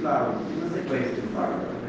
claro, e na sequência do fábio.